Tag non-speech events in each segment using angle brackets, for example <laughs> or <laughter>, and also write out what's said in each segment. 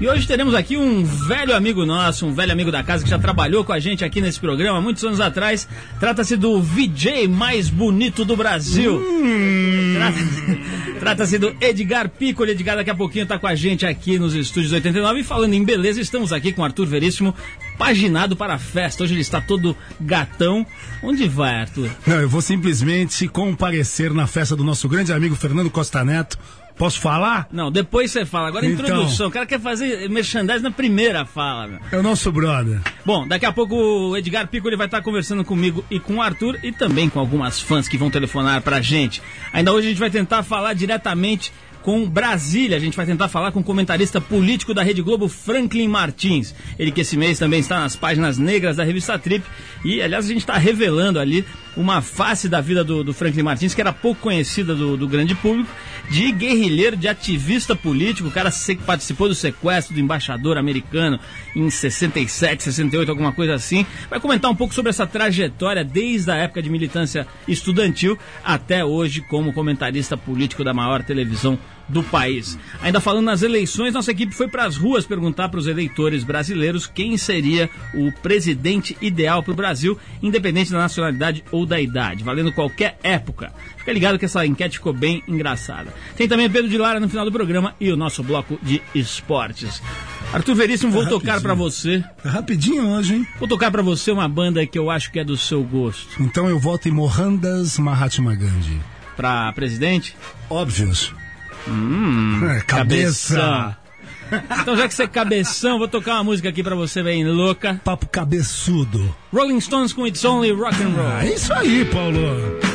E hoje teremos aqui um velho amigo nosso, um velho amigo da casa que já trabalhou com a gente aqui nesse programa muitos anos atrás. Trata-se do VJ mais bonito do Brasil. Hum. <laughs> Trata-se do Edgar Piccoli. Edgar daqui a pouquinho está com a gente aqui nos estúdios 89. E falando em beleza, estamos aqui com Arthur Veríssimo, paginado para a festa. Hoje ele está todo gatão. Onde vai, Arthur? Não, eu vou simplesmente comparecer na festa do nosso grande amigo Fernando Costa Neto Posso falar? Não, depois você fala. Agora então, introdução. O cara quer fazer merchandising na primeira fala. Meu. É o nosso brother. Bom, daqui a pouco o Edgar Pico ele vai estar conversando comigo e com o Arthur e também com algumas fãs que vão telefonar pra gente. Ainda hoje a gente vai tentar falar diretamente com Brasília. A gente vai tentar falar com o comentarista político da Rede Globo, Franklin Martins. Ele que esse mês também está nas páginas negras da revista Trip. E, aliás, a gente está revelando ali uma face da vida do, do, Franklin Martins que era pouco conhecida do, do, grande público, de guerrilheiro, de ativista político, o cara que participou do sequestro do embaixador americano em 67, 68, alguma coisa assim. Vai comentar um pouco sobre essa trajetória desde a época de militância estudantil até hoje como comentarista político da maior televisão do país. Ainda falando nas eleições, nossa equipe foi para as ruas perguntar para os eleitores brasileiros quem seria o presidente ideal para o Brasil, independente da nacionalidade ou da idade, valendo qualquer época. Fica ligado que essa enquete ficou bem engraçada. Tem também Pedro de Lara no final do programa e o nosso bloco de esportes. Arthur Veríssimo, vou é tocar para você. É rapidinho hoje, hein? Vou tocar para você uma banda que eu acho que é do seu gosto. Então eu voto em Mohandas Mahatma Gandhi. Para presidente? Óbvios. Hum, é, cabeça. Então, já que você é cabeção, vou tocar uma música aqui pra você, bem louca. Papo cabeçudo. Rolling Stones com It's Only Rock and Roll. É isso aí, Paulo.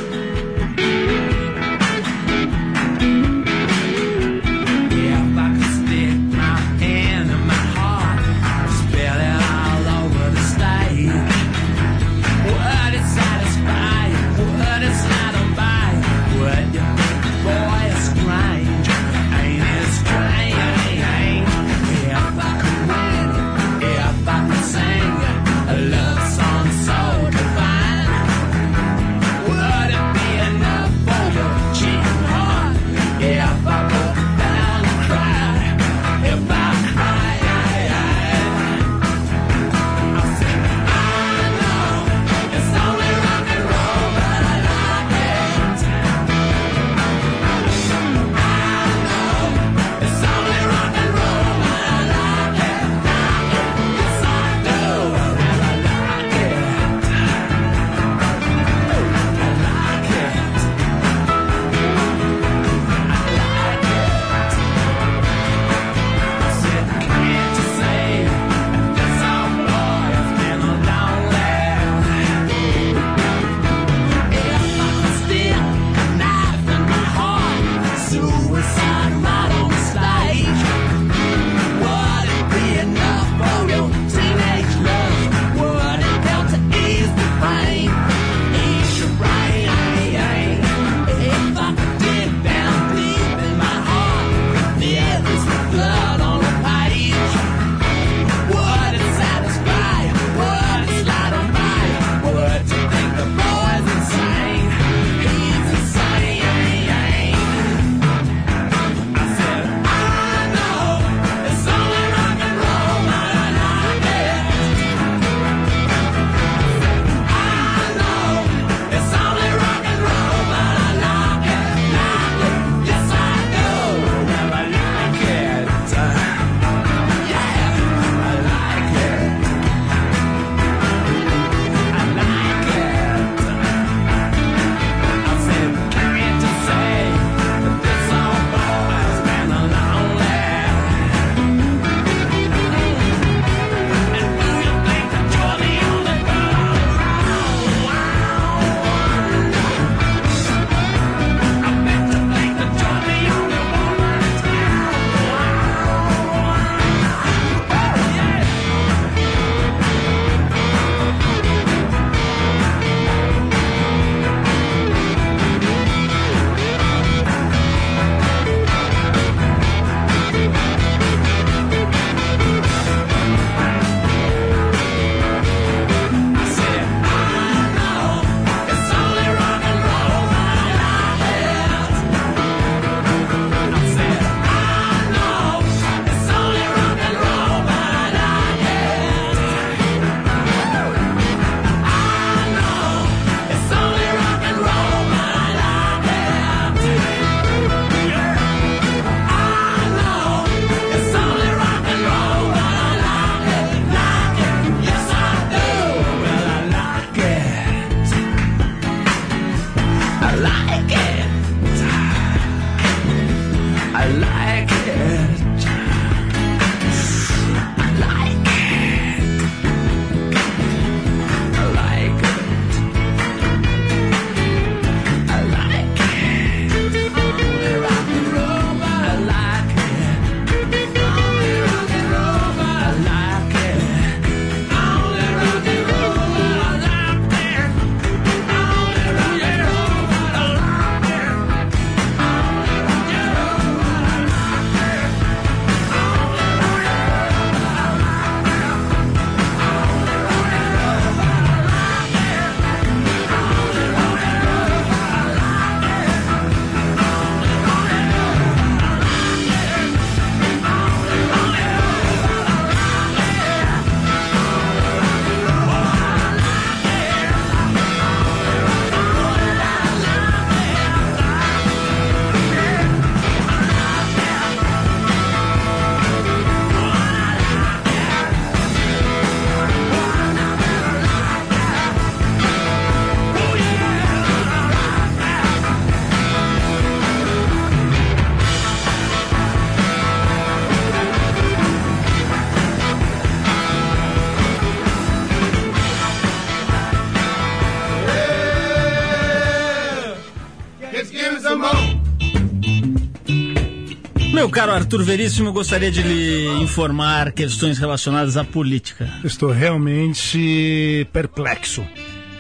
Caro Arthur Veríssimo, gostaria de lhe informar questões relacionadas à política. Estou realmente perplexo.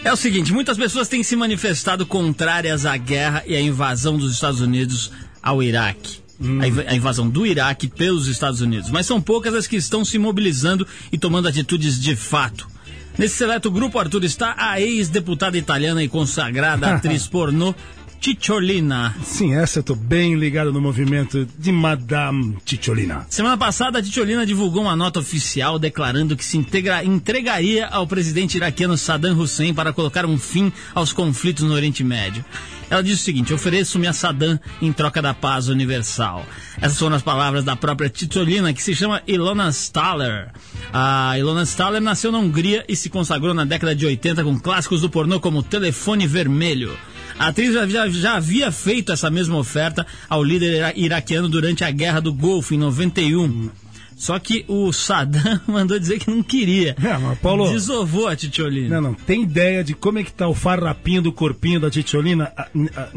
É o seguinte, muitas pessoas têm se manifestado contrárias à guerra e à invasão dos Estados Unidos ao Iraque. Hum. A invasão do Iraque pelos Estados Unidos. Mas são poucas as que estão se mobilizando e tomando atitudes de fato. Nesse seleto grupo, Arthur, está a ex-deputada italiana e consagrada <laughs> atriz pornô Ticciolina. Sim, essa eu tô bem ligado no movimento de Madame Ticciolina. Semana passada, a Ticciolina divulgou uma nota oficial declarando que se integra, entregaria ao presidente iraquiano Saddam Hussein para colocar um fim aos conflitos no Oriente Médio. Ela disse o seguinte: ofereço-me a Saddam em troca da paz universal. Essas foram as palavras da própria Titolina, que se chama Ilona Staller. A Ilona Staller nasceu na Hungria e se consagrou na década de 80 com clássicos do pornô como Telefone Vermelho. A atriz já, já, havia feito essa mesma oferta ao líder iraquiano durante a Guerra do Golfo, em 91. Só que o Saddam <laughs> mandou dizer que não queria. É, mas Paulo. Desovou a Titiolina. Não, não. Tem ideia de como é que tá o farrapinho do corpinho da Titiolina a, a,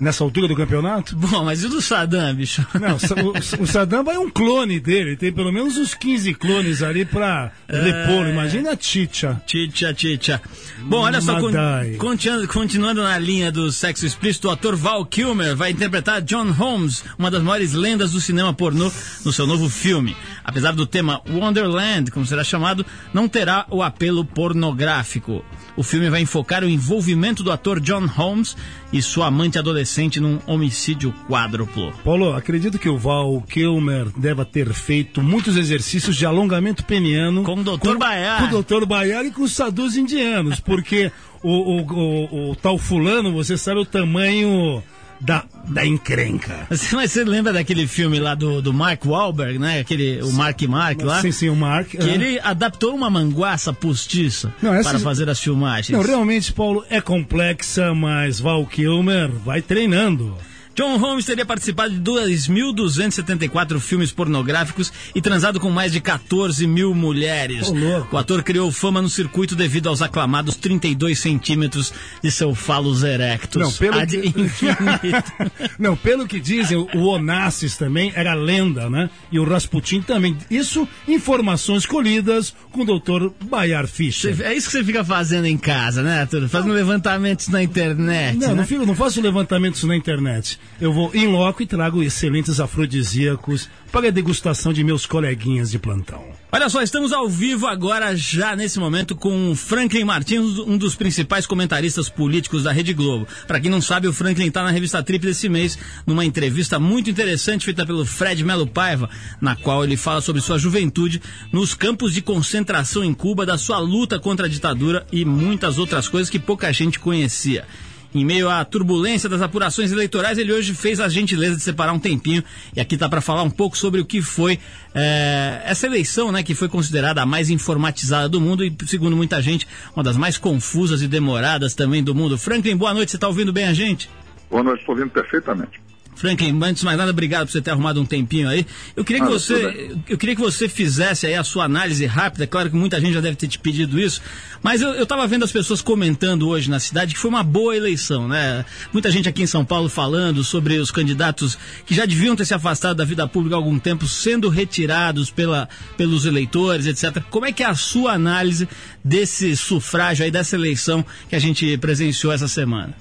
nessa altura do campeonato? Bom, mas e o do Saddam, bicho? Não, o, o Saddam vai um clone dele. Tem pelo menos uns 15 clones ali pra é... repor. Imagina a Titia. Titia, Titia. Bom, olha só, con continuando, continuando na linha do sexo explícito, o ator Val Kilmer vai interpretar John Holmes, uma das maiores lendas do cinema pornô, no seu novo filme. Apesar do tema Wonderland, como será chamado, não terá o apelo pornográfico. O filme vai enfocar o envolvimento do ator John Holmes e sua amante adolescente num homicídio quádruplo. Paulo, acredito que o Val Kilmer deva ter feito muitos exercícios de alongamento peniano com o Dr. Baiar. Com o Dr. Baiar e com os sadus indianos, porque o, o, o, o tal fulano, você sabe o tamanho da, da encrenca. Mas você lembra daquele filme lá do, do Mark Wahlberg, né? Aquele, o Mark Mark lá? Sim, sim, o Mark. Que ele adaptou uma manguaça postiça não, para fazer as filmagens. Não, realmente, Paulo, é complexa, mas Val Kilmer vai treinando. John Holmes teria participado de 2.274 filmes pornográficos e transado com mais de 14 mil mulheres. Oh, o ator criou fama no circuito devido aos aclamados 32 centímetros de seu falos erectus. Não, pelo, que... <laughs> <laughs> Não, pelo que dizem, o Onassis também era lenda, né? E o Rasputin também. Isso, informações colhidas com o doutor Bayar Fischer. É isso que você fica fazendo em casa, né, Arthur? Fazendo levantamentos na internet. Não, né? não, fico, não faço levantamentos na internet eu vou em loco e trago excelentes afrodisíacos para a degustação de meus coleguinhas de plantão. Olha só, estamos ao vivo agora, já nesse momento, com Franklin Martins, um dos principais comentaristas políticos da Rede Globo. Para quem não sabe, o Franklin está na revista Trip desse mês, numa entrevista muito interessante feita pelo Fred Melo Paiva, na qual ele fala sobre sua juventude nos campos de concentração em Cuba, da sua luta contra a ditadura e muitas outras coisas que pouca gente conhecia. Em meio à turbulência das apurações eleitorais, ele hoje fez a gentileza de separar um tempinho e aqui está para falar um pouco sobre o que foi é, essa eleição, né, que foi considerada a mais informatizada do mundo e, segundo muita gente, uma das mais confusas e demoradas também do mundo. Franklin, boa noite, você está ouvindo bem a gente? Boa noite, estou ouvindo perfeitamente. Franklin, antes de mais nada, obrigado por você ter arrumado um tempinho aí. Eu queria, que ah, você, eu queria que você fizesse aí a sua análise rápida. Claro que muita gente já deve ter te pedido isso, mas eu estava vendo as pessoas comentando hoje na cidade que foi uma boa eleição, né? Muita gente aqui em São Paulo falando sobre os candidatos que já deviam ter se afastado da vida pública há algum tempo, sendo retirados pela, pelos eleitores, etc. Como é que é a sua análise desse sufrágio aí, dessa eleição que a gente presenciou essa semana?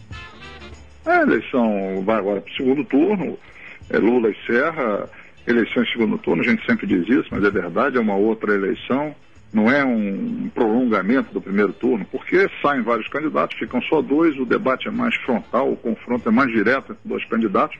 A eleição vai agora para o segundo turno, é Lula e Serra, eleição em segundo turno, a gente sempre diz isso, mas é verdade, é uma outra eleição, não é um prolongamento do primeiro turno, porque saem vários candidatos, ficam só dois, o debate é mais frontal, o confronto é mais direto entre dois candidatos.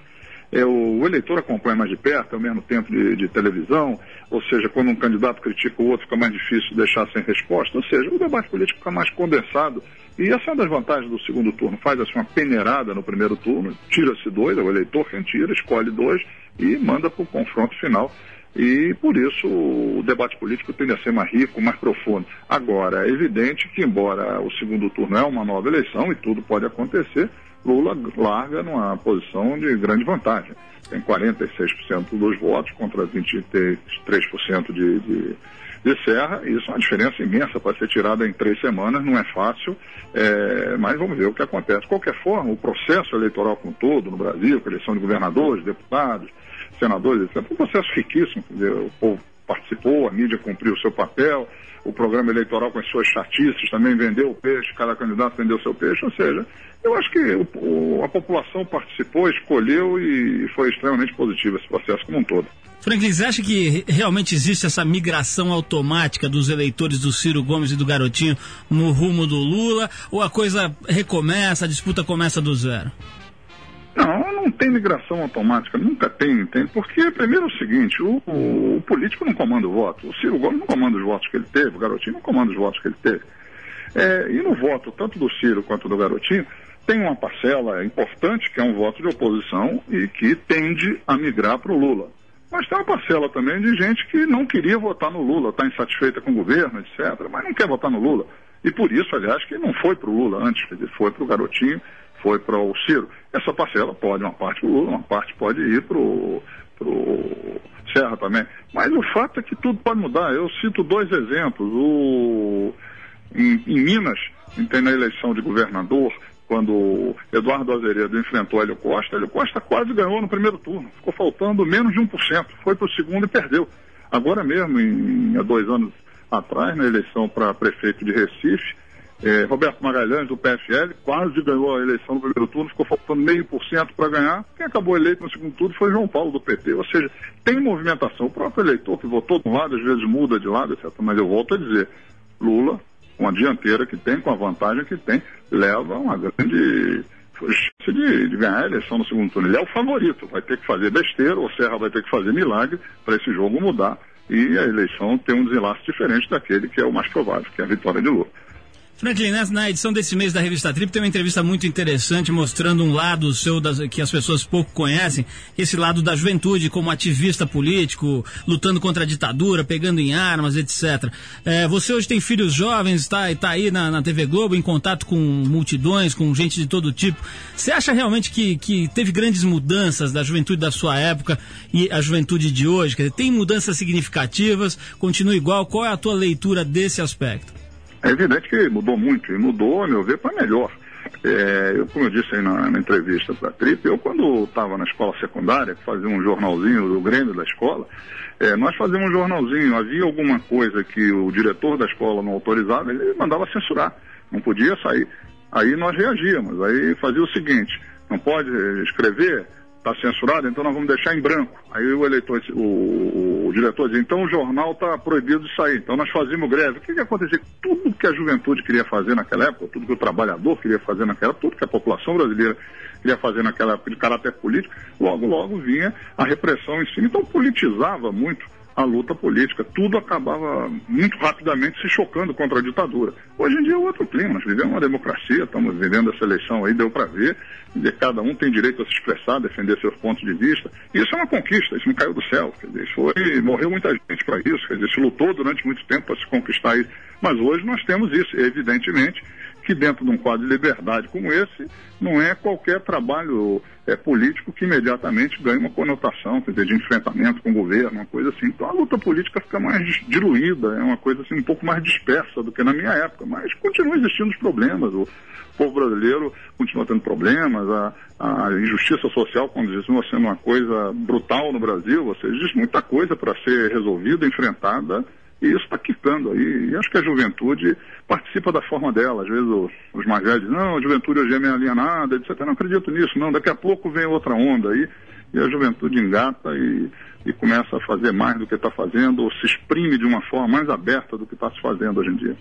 É, o, o, eleitor acompanha mais de perto, ao mesmo tempo de, de, televisão, ou seja, quando um candidato critica o outro, fica mais difícil deixar sem resposta, ou seja, o debate político fica mais condensado e essa é uma das vantagens do segundo turno. Faz assim uma peneirada no primeiro turno, tira-se dois, é o eleitor quem tira, escolhe dois e manda para o confronto final. E por isso o debate político tende a ser mais rico, mais profundo. Agora, é evidente que, embora o segundo turno é uma nova eleição e tudo pode acontecer, Lula larga numa posição de grande vantagem. Tem 46% dos votos contra 23% de, de de Serra, isso é uma diferença imensa para ser tirada em três semanas, não é fácil, é, mas vamos ver o que acontece. De qualquer forma, o processo eleitoral com todo no Brasil, com eleição de governadores, deputados, senadores, etc. Foi um processo riquíssimo, dizer, o povo participou, a mídia cumpriu o seu papel, o programa eleitoral com as suas chatices também vendeu o peixe, cada candidato vendeu seu peixe, ou seja, eu acho que o, o, a população participou, escolheu e foi extremamente positivo esse processo como um todo. Franklin, você acha que realmente existe essa migração automática dos eleitores do Ciro Gomes e do Garotinho no rumo do Lula? Ou a coisa recomeça, a disputa começa do zero? Não, tem migração automática, nunca tem, tem. Porque, primeiro, é o seguinte: o, o, político não comanda o voto. O Ciro Gomes não comanda os votos que ele teve, o Garotinho não comanda os votos que ele teve. É, e no voto, tanto do Ciro quanto do Garotinho, tem uma parcela importante que é um voto de oposição e que tende a migrar para o Lula. Mas tem uma parcela também de gente que não queria votar no Lula, está insatisfeita com o governo, etc., mas não quer votar no Lula. E por isso, aliás, que não foi para o Lula antes, dizer, foi para o Garotinho, foi para o Ciro. Essa parcela pode, uma parte para o Lula, uma parte pode ir para o Serra também. Mas o fato é que tudo pode mudar. Eu cito dois exemplos. O, em, em Minas, tem na eleição de governador, quando Eduardo Azeredo enfrentou Hélio Costa, Hélio Costa quase ganhou no primeiro turno, ficou faltando menos de 1%, foi para o segundo e perdeu. Agora mesmo, em, há dois anos atrás, na eleição para prefeito de Recife, eh, Roberto Magalhães, do PFL, quase ganhou a eleição no primeiro turno, ficou faltando meio por cento para ganhar. Quem acabou eleito no segundo turno foi João Paulo, do PT. Ou seja, tem movimentação. O próprio eleitor que votou de um lado, às vezes muda de lado, etc. Mas eu volto a dizer, Lula com a dianteira que tem, com a vantagem que tem, leva uma grande chance de, de, ganhar a eleição no segundo turno. Ele é o favorito, vai ter que fazer besteira, o Serra vai ter que fazer milagre para esse jogo mudar e a eleição ter um desenlace diferente daquele que é o mais provável, que é a vitória de Lula. Franklin, na edição desse mês da revista Trip tem uma entrevista muito interessante mostrando um lado seu das, que as pessoas pouco conhecem, esse lado da juventude como ativista político, lutando contra a ditadura, pegando em armas, etc. É, você hoje tem filhos jovens, está tá aí na, na, TV Globo, em contato com multidões, com gente de todo tipo. Você acha realmente que, que teve grandes mudanças da juventude da sua época e a juventude de hoje? Quer dizer, tem mudanças significativas? Continua igual? Qual é a tua leitura desse aspecto? É evidente que mudou muito, e mudou, a meu ver, para melhor. É, eu, como eu disse aí na, na entrevista para a Trip, eu quando estava na escola secundária, fazia um jornalzinho do Grêmio da escola, é, nós fazíamos um jornalzinho, havia alguma coisa que o diretor da escola não autorizava, ele mandava censurar, não podia sair. Aí nós reagíamos, aí fazia o seguinte, não pode escrever, está censurado, então nós vamos deixar em branco. Aí o eleitor, o, o diretor dizia, então o jornal está proibido de sair, então nós fazíamos greve. O que, que acontecia? Tudo que a juventude queria fazer naquela época, tudo que o trabalhador queria fazer naquela época, tudo que a população brasileira queria fazer naquela época de caráter político, logo, logo vinha a repressão em cima. Então politizava muito a luta política. Tudo acabava muito rapidamente se chocando contra a ditadura. Hoje em dia é outro clima, nós vivemos uma democracia, estamos vivendo essa eleição aí, deu para ver, de cada um tem direito a se expressar, defender seus pontos de vista. Isso é uma conquista, isso não caiu do céu. Quer dizer, foi, morreu muita gente para isso, quer dizer, se lutou durante muito tempo para se conquistar isso. Mas hoje nós temos isso, evidentemente que dentro de um quadro de liberdade como esse, não é qualquer trabalho é, político que imediatamente ganhe uma conotação, quer dizer, de enfrentamento com o governo, uma coisa assim. Então a luta política fica mais diluída, é uma coisa assim um pouco mais dispersa do que na minha época, mas continua existindo os problemas. O povo brasileiro continua tendo problemas, a, a injustiça social continua sendo uma coisa brutal no Brasil, ou seja, existe muita coisa para ser resolvida, enfrentada e isso está quicando aí. E acho que a juventude participa da forma dela. Às vezes os, mais velhos dizem, não, a juventude hoje é meio alienada, etc. Não acredito nisso, não. Daqui a pouco vem outra onda aí e a juventude engata e, e começa a fazer mais do que está fazendo, ou se exprime de uma forma mais aberta do que está se fazendo hoje em dia.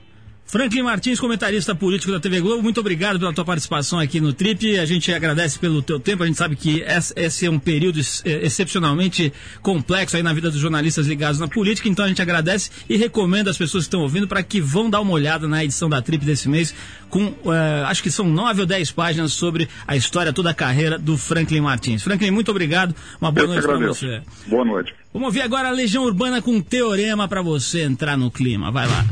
Franklin Martins, comentarista político da TV Globo, muito obrigado pela tua participação aqui no Trip. A gente agradece pelo teu tempo. A gente sabe que esse é um período é, excepcionalmente complexo aí na vida dos jornalistas ligados na política, então a gente agradece e recomenda às pessoas que estão ouvindo para que vão dar uma olhada na edição da Trip desse mês, com uh, acho que são nove ou dez páginas sobre a história, toda a carreira do Franklin Martins. Franklin, muito obrigado. Uma boa Eu noite para você. Boa noite. Vamos ouvir agora a Legião Urbana com um teorema para você entrar no clima. Vai lá.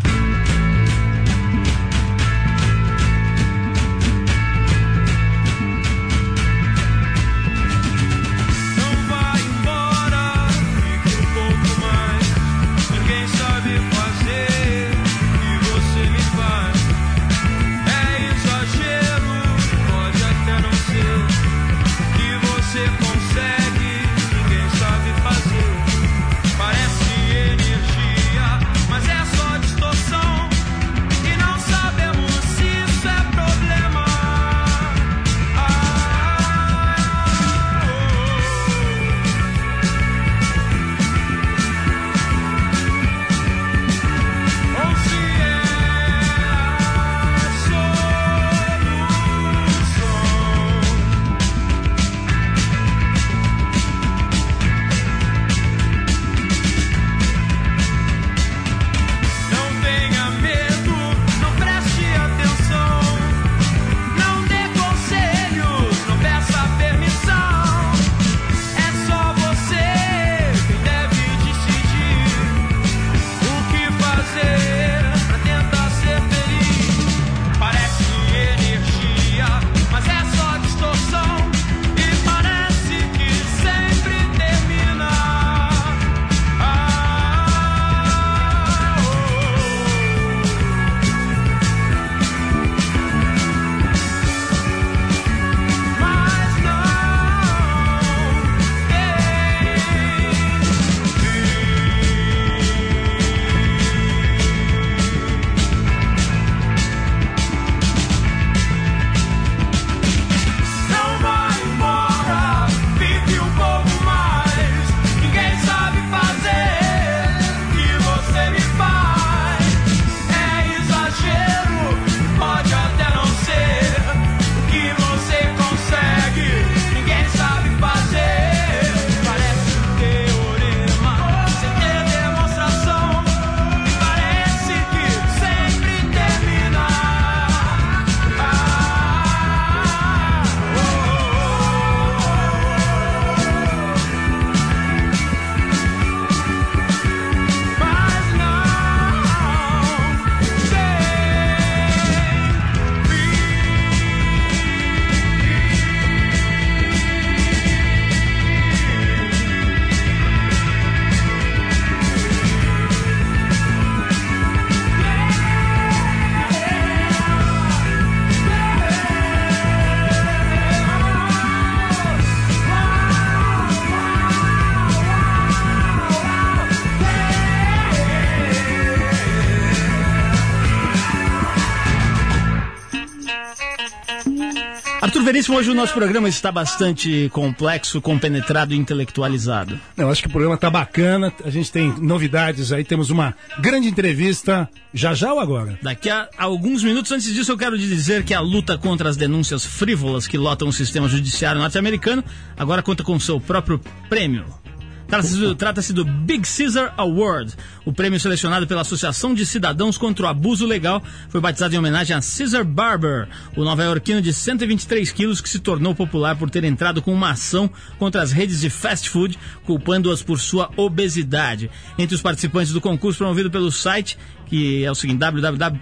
Veríssimo, hoje o nosso programa está bastante complexo, compenetrado e intelectualizado. Eu acho que o programa está bacana, a gente tem novidades aí, temos uma grande entrevista, já já ou agora? Daqui a alguns minutos, antes disso, eu quero dizer que a luta contra as denúncias frívolas que lotam o sistema judiciário norte-americano agora conta com seu próprio prêmio. Trata-se do, Big Caesar Award. O prêmio selecionado pela Associação de Cidadãos contra o Abuso Legal foi batizado em homenagem a Caesar Barber, o nova-iorquino de 123 quilos que se tornou popular por ter entrado com uma ação contra as redes de fast food, culpando-as por sua obesidade. Entre os participantes do concurso promovido pelo site que é o seguinte, www.cala.com,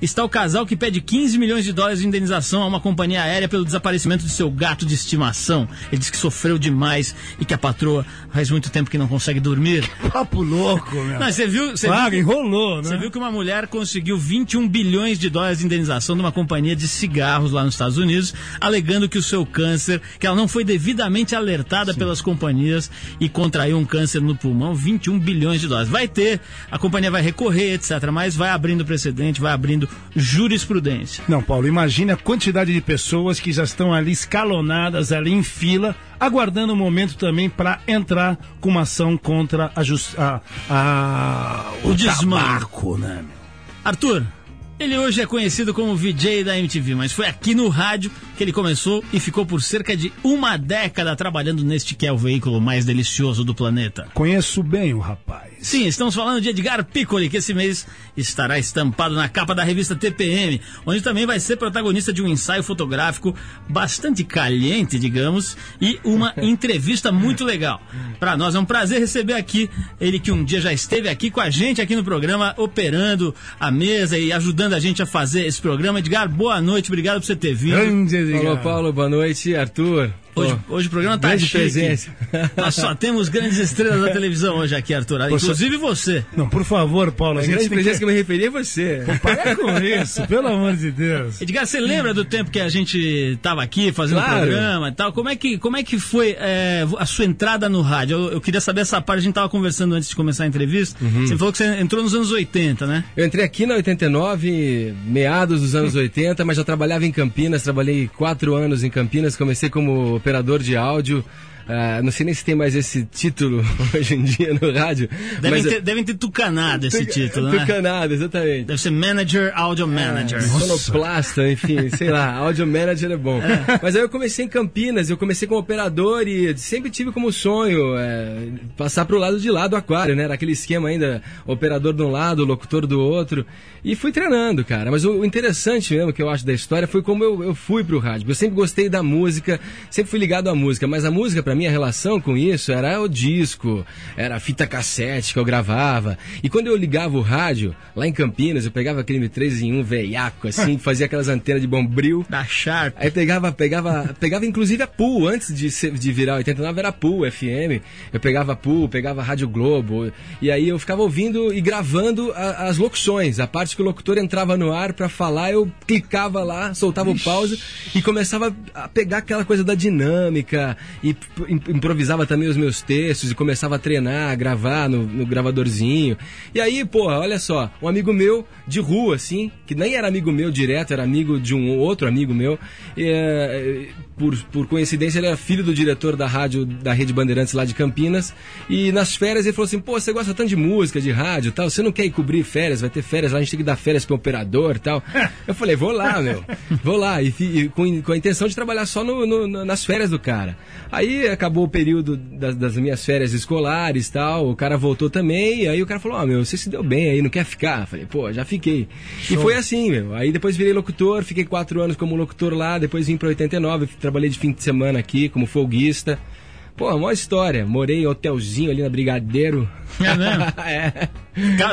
está o casal que pede 15 milhões de dólares de indenização a uma companhia aérea pelo desaparecimento de seu gato de estimação. Ele diz que sofreu demais e que a patroa faz muito tempo que não consegue dormir. Papo louco, meu. Não, você viu, você claro, viu, enrolou, né? Você viu que uma mulher conseguiu 21 bilhões de dólares de indenização de uma companhia de cigarros lá nos Estados Unidos, alegando que o seu câncer, que ela não foi devidamente alertada Sim. pelas companhias e contraiu um câncer no pulmão, 21 bilhões de dólares. Vai ter a companhia vai recorrer, etc. Mas vai abrindo precedente, vai abrindo jurisprudência. Não, Paulo, imagine a quantidade de pessoas que já estão ali escalonadas, ali em fila, aguardando o um momento também para entrar com uma ação contra a, just, a, a o, o desmarco, né? Arthur, ele hoje é conhecido como VJ da MTV, mas foi aqui no rádio que ele começou e ficou por cerca de uma década trabalhando neste que é o veículo mais delicioso do planeta. Conheço bem o rapaz. Sim, estamos falando de Edgar Piccoli, que esse mês estará estampado na capa da revista TPM, onde também vai ser protagonista de um ensaio fotográfico bastante caliente, digamos, e uma <laughs> entrevista muito legal. Para nós é um prazer receber aqui ele que um dia já esteve aqui com a gente aqui no programa, operando a mesa e ajudando a gente a fazer esse programa. Edgar, boa noite, obrigado por você ter vindo. Grande Edgar. Paulo, Paulo, boa noite, Arthur. Hoje, hoje o programa tá grande chique. presença. Nós só temos grandes estrelas da televisão hoje aqui, Arthur. Inclusive você. Não, por favor, Paulo. A, a grande presença que... que eu me referi é você. Pô, para com isso, pelo amor de Deus. Edgar, você lembra do tempo que a gente tava aqui fazendo claro. programa e tal? Como é que, como é que foi é, a sua entrada no rádio? Eu, eu, queria saber essa parte. A gente tava conversando antes de começar a entrevista. Uhum. Você falou que você entrou nos anos 80, né? Eu entrei aqui na 89, meados dos anos 80, mas já trabalhava em Campinas. Trabalhei quatro anos em Campinas. Comecei como operador de áudio. Uh, não sei nem se tem mais esse título <laughs> hoje em dia no rádio. Devem, mas, ter, devem ter tucanado esse tu, título, né? Tucanado, exatamente. Deve ser Manager, Audio Manager. É, sonoplasta, enfim, <laughs> sei lá, Audio Manager é bom. É. Mas aí eu comecei em Campinas, eu comecei como operador e sempre tive como sonho é, passar pro lado de lá do aquário, né? Era aquele esquema ainda, operador de um lado, locutor do outro. E fui treinando, cara. Mas o, interessante mesmo que eu acho da história foi como eu, eu fui pro rádio. Eu sempre gostei da música, sempre fui ligado à música, mas a música, para mim, a relação com isso era o disco, era a fita cassete que eu gravava. E quando eu ligava o rádio, lá em Campinas, eu pegava aquele M3 em um veiaco, assim, <laughs> fazia aquelas antenas de bombril. Da Sharp. Aí pegava, pegava, pegava inclusive a Pool, antes de, ser, de virar 89 era Pool FM. Eu pegava a Pool, pegava a Rádio Globo. E aí eu ficava ouvindo e gravando a, as locuções, a parte parte que o locutor entrava no ar para falar, eu clicava lá, soltava Ixi. o pause e começava a pegar aquela coisa da dinâmica e improvisava também os meus textos e começava a treinar, a gravar no, no gravadorzinho. E aí, porra, olha só, um amigo meu de rua, assim, que nem era amigo meu direto, era amigo de um outro amigo meu, e, é, por, por coincidência ele era filho do diretor da rádio da Rede Bandeirantes lá de Campinas, e nas férias ele falou assim, pô, você gosta tanto de música, de rádio tal, você não quer ir cobrir férias, vai ter férias lá, a gente tem que dar férias pro operador e tal. <laughs> Eu falei, vou lá, meu. Vou lá. E, e com, com, a intenção de trabalhar só no, no, nas férias do cara. Aí acabou o período das, das minhas férias escolares tal. O cara voltou também. E aí o cara falou, ó, oh, meu, você se deu bem aí, não quer ficar? Eu falei, pô, já fiquei. Show. E foi assim, meu. Aí depois virei locutor, fiquei quatro anos como locutor lá, depois vim pra 89, trabalhei de fim de semana aqui como folguista. Pô, uma história. Morei em hotelzinho ali na Brigadeiro. É mesmo? <laughs> é.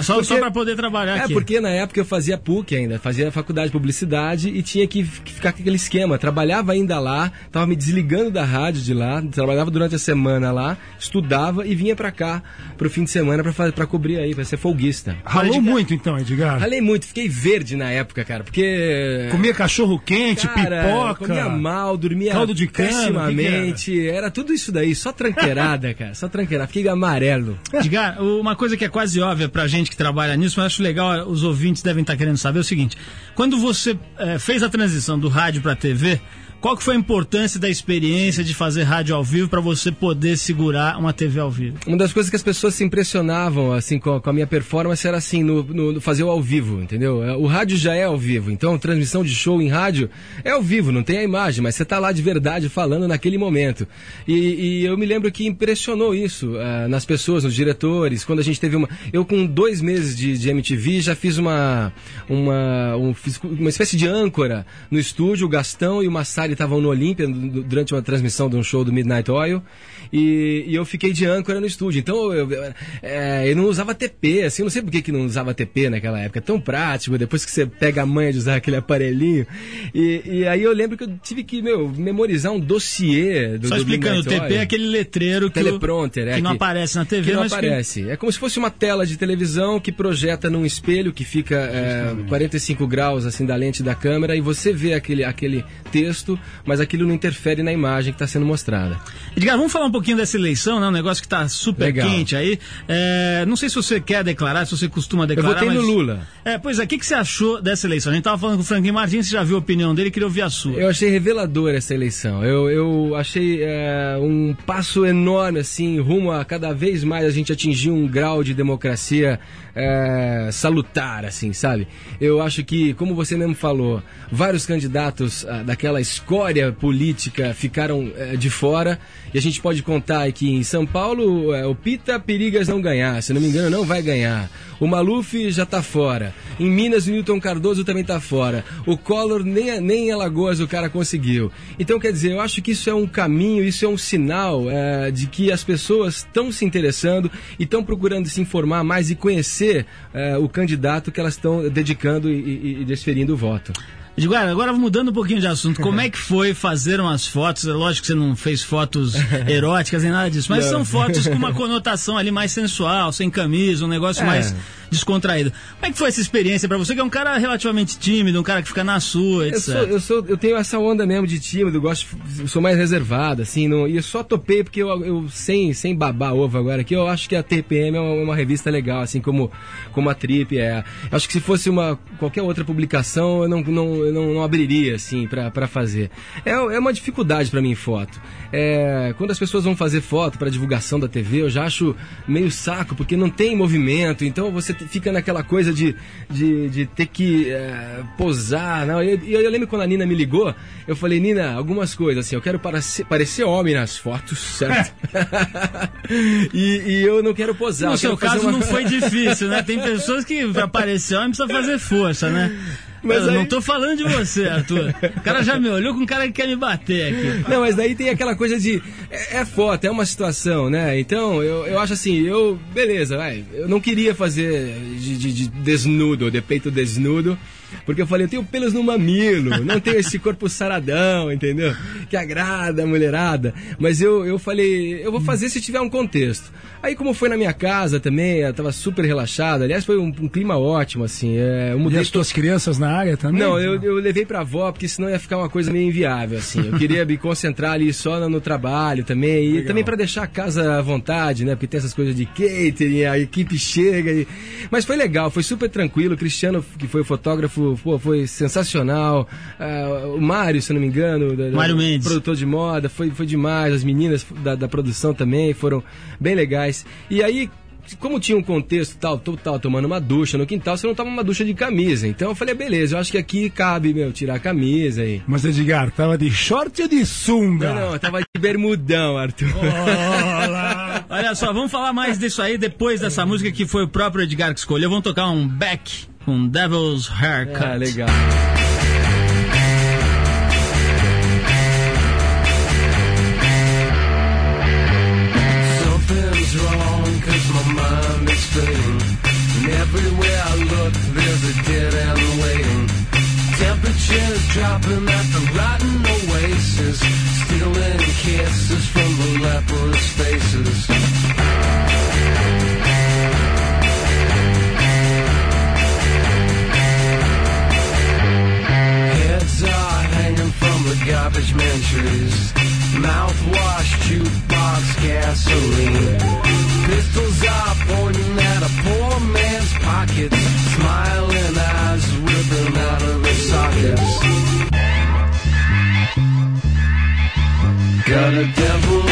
Só, porque, só pra poder trabalhar é, aqui. É, porque na época eu fazia PUC ainda, fazia faculdade de publicidade e tinha que, ficar com aquele esquema. Trabalhava ainda lá, tava me desligando da rádio de lá, trabalhava durante a semana lá, estudava e vinha pra cá pro fim de semana pra, pra cobrir aí, pra ser folguista. Ralou muito então, Edgar? Ralei muito, fiquei verde na época, cara, porque... Comia cachorro quente, cara, pipoca... comia mal, dormia caldo de cana, pessimamente, que que era? era? tudo isso daí, só tranqueirada, cara, só tranqueirada, fiquei amarelo. Edgar, uma coisa que é quase óbvia pra gente que trabalha nisso, mas acho legal, os ouvintes devem estar querendo saber o seguinte: quando você é, fez a transição do rádio pra TV, qual que foi a importância da experiência de fazer rádio ao vivo para você poder segurar uma TV ao vivo? Uma das coisas que as pessoas se impressionavam assim com a, com a minha performance era assim no, no, no, fazer o ao vivo, entendeu? É, o rádio já é ao vivo, então transmissão de show em rádio é ao vivo, não tem a imagem, mas você está lá de verdade falando naquele momento. E, e eu me lembro que impressionou isso uh, nas pessoas, nos diretores, quando a gente teve uma, eu com dois meses de, de MTV já fiz uma uma um, uma espécie de âncora no estúdio, o Gastão e o Massari estavam no Olímpia durante uma transmissão de um show do Midnight Oil e, e eu fiquei de âncora no estúdio. Então eu, eu, é, eu não usava TP, assim, eu não sei por que, que não usava TP naquela época. É tão prático, depois que você pega a manha de usar aquele aparelhinho. E, e aí eu lembro que eu tive que, meu, memorizar um dossiê do Só do explicando, o Midnight TP Oil. é aquele letreiro que, o- Teleprompter, é que não que- aparece na TV, que não mas aparece. É como se fosse uma tela de televisão que projeta num espelho que fica é, 45 graus assim da lente da câmera e você vê aquele, aquele texto, mas aquilo não interfere na imagem que está sendo mostrada. Edgar, vamos falar um pouquinho dessa eleição, né? Um negócio que tá super Legal. quente aí. É, não sei se você quer declarar, se você costuma Eu declarar, votei no mas... Lula. É, pois é, o que, que você achou dessa eleição? A gente tava falando com o Franklin Martins, você já viu a opinião dele, queria ouvir a sua. Eu achei revelador essa eleição. Eu, eu achei é, um passo enorme, assim, rumo a cada vez mais a gente atingir um grau de democracia é, salutar, assim, sabe? Eu acho que, como você mesmo falou, vários candidatos ah, daquela escória política ficaram é, de fora. E a gente pode contar que em São Paulo é, o Pita Perigas não ganhar, se não me engano, não vai ganhar. O Maluf já tá fora. Em Minas, o Newton Cardoso também tá fora. O Collor, nem, nem em Alagoas o cara conseguiu. Então, quer dizer, eu acho que isso é um caminho, isso é um sinal é, de que as pessoas estão se interessando e estão procurando se informar mais e conhecer é, o candidato que elas estão dedicando e, e, e desferindo o voto. Edgar, agora mudando um pouquinho de assunto, como é que foi fazer umas fotos? É lógico que você não fez fotos <laughs> eróticas nem nada disso, mas Não. são fotos com uma <laughs> conotação ali mais sensual, sem camisa, um negócio É. mais descontraído. Como é que foi essa experiência pra você, que é um cara relativamente tímido, um cara que fica na sua, etc. Eu, sou, eu, sou, eu tenho essa onda mesmo de tímido, eu gosto, eu sou mais reservado, assim, não, e eu só topei porque eu, eu sem, sem babar ovo agora aqui, eu acho que a TPM é uma, uma revista legal, assim como, como a Trip é. Acho que se fosse uma qualquer outra publicação, eu não, não, eu não, não abriria, assim, pra, pra fazer. É, é uma dificuldade pra mim foto. É, quando as pessoas vão fazer foto pra divulgação da TV, eu já acho meio saco, porque não tem movimento, então você fica naquela coisa de, de, de ter que é, posar. Não, e e eu, lembro quando a Nina me ligou, eu falei, Nina, algumas coisas, assim, eu quero parecer, parecer homem nas fotos, certo? <laughs> e, e eu não quero posar. No eu seu caso uma- não foi <laughs> difícil, né? Tem pessoas que pra aparecer homem precisa fazer força, né? Mas eu aí- não tô falando de você, Arthur. O cara já me olhou com um cara que quer me bater aqui. Não, mas daí tem aquela coisa de. É, é foto, é uma situação, né? Então, eu, eu acho assim, eu. Beleza, vai. Eu não queria fazer de, de- de desnudo, de peito desnudo. Porque eu falei, eu tenho pelos no mamilo, não tenho esse corpo saradão, entendeu? Que agrada a mulherada. Mas eu, eu falei, eu vou fazer se tiver um contexto. Aí, como foi na minha casa também, eu tava super relaxado. Aliás, foi um, um clima ótimo, assim. É, eu E mudei as tuas crianças na área também? não, eu, eu levei pra avó, porque senão ia ficar uma coisa meio inviável, assim. Eu queria me concentrar ali só no, no trabalho também. E Legal. também pra deixar a casa à vontade, né? Porque tem essas coisas de catering, a equipe chega. E... Mas foi legal, foi super tranquilo. O Cristiano, que foi o fotógrafo, pô, foi sensacional. Ah, o Mário, se eu não me engano, da- Mário Mendes. produtor de moda, foi, foi demais. As meninas da, da produção também foram bem legais. E aí, como tinha um contexto tal, tu tal, tomando uma ducha no quintal, você não toma uma ducha de camisa. Então eu falei, beleza, eu acho que aqui cabe, meu, tirar a camisa aí. Mas Edgar, tava de short ou de sunga? Não, não, tava de bermudão, Arthur. Olá. Olha só, vamos falar mais disso aí depois dessa música que foi o próprio Edgar que escolheu. Vamos tocar um Beck com Devil's Haircut. Ah, legal. Something's wrong cause my mind is fading And everywhere I look there's a dead end waiting Temperatures dropping at the rotten oasis Stealing kisses from the leprous faces garbage trees. Mouthwash, jukebox, gasoline. Pistols are pointing at a poor man pockets, smiling eyes ripping out of the sockets. Got a devil's